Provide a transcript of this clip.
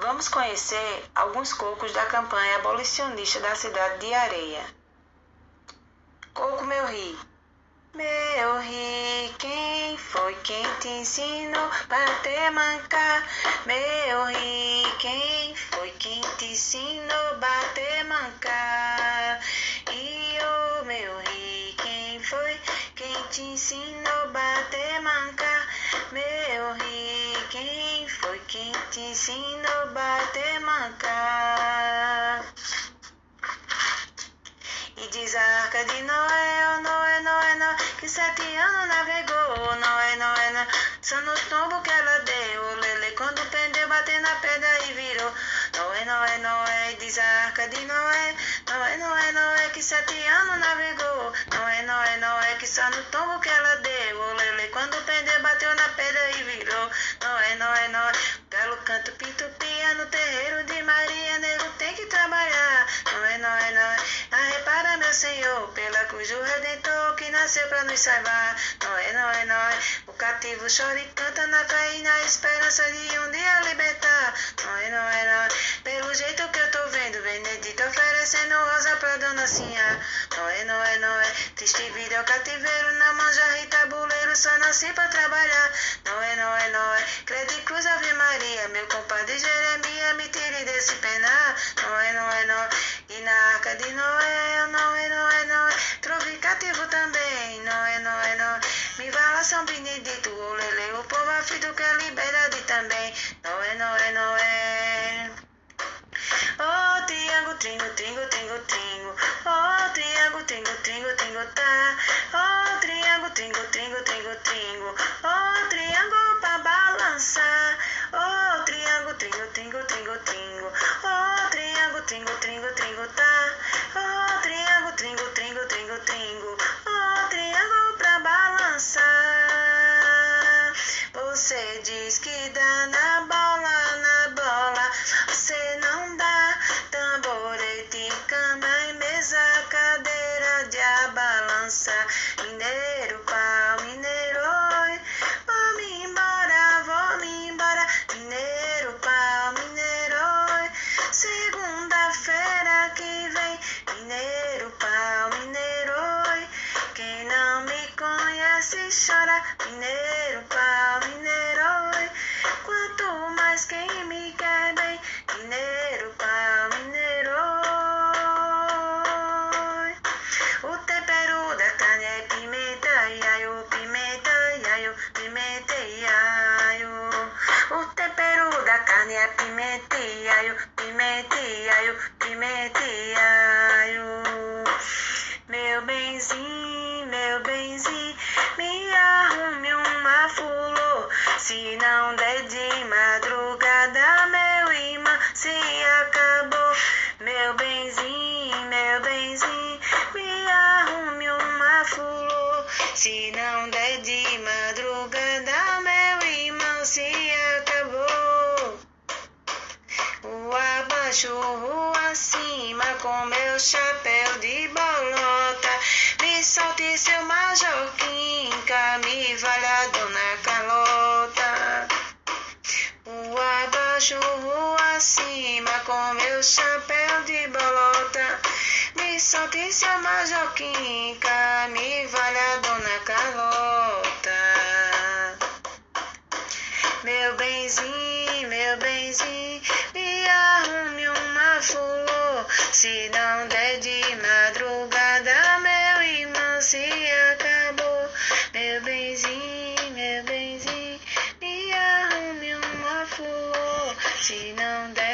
Vamos conhecer alguns cocos da campanha abolicionista da cidade de Areia. Coco meu ri. Meu ri, quem foi quem te ensinou bater mancar? Meu ri, quem foi quem te ensinou bater mancar? E oh, meu ri, quem foi quem te ensinou bater mancar? Meu ri, quem foi quem te ensinou bater mancar? E diz a arca de Noé, oh Noé, Noé, Noé, que sete anos navegou, Noé, Noé, Noé, só no tombo que ela deu, Lele, quando pendeu, bateu na pedra e virou. Noé, Noé, Noé, diz a arca de Noé, Noé, Noé, Noé, que sete anos navegou, Noé, Noé, Noé, que só no tombo que ela deu, canto, pinto, pia no terreiro de Maria, nego tem que trabalhar, Noé, Noé, Noé, arrepara meu Senhor, pela cruz do Redentor que nasceu para nos salvar. Noé, Noé, Noé, o cativo chora e canta na fé e na esperança de um dia libertar. Noé, Noé, Noé, pelo jeito que eu tô vendo, Benedito oferecendo rosa pra dona Sinha. Noé, Noé, Noé, triste vida é o cativeiro, na manja e tabuleiro, só nasci pra trabalhar. Noé, Noé, Noé, credo e cruz, penar. Noé, Noé, Noé, e na arca de Noé, Noé, Noé, Noé, trove cativo também. Noé, Noé, Noé, me vala São Benedito, o lele, o povo aflito quer liberdade também. Noé, Noé, Noé. Oh, triângulo, tringo, tringo, tringo, tringo. Oh, triângulo, tringo, tringo, tringo, tá. Oh, triângulo, tringo, tringo, tringo, tringo. Oh, triângulo pra balançar. Oh, triângulo, tringo, tringo, tringo, tringo. Tringo, tringo, tringo, tá. Carne é iaio, pimenta, iaio. Meu benzinho, meu benzinho, me arrume uma flor. Se não der de madrugada, meu irmão se acabou. Meu benzinho, meu benzinho, me arrume uma flor. Se não der de madrugada, Rua acima, com meu chapéu de bolota. Me solte seu majorquinca, me valha dona Carlota. Abaixo, rua acima, com meu chapéu de bolota. Me solte seu majorquinca, me valha dona Carlota. Meu benzinho, meu benzinho, me arrume uma flor. Se não der de madrugada, meu irmão se acabou. Meu benzinho, meu benzinho, me arrume uma flor. Se não der de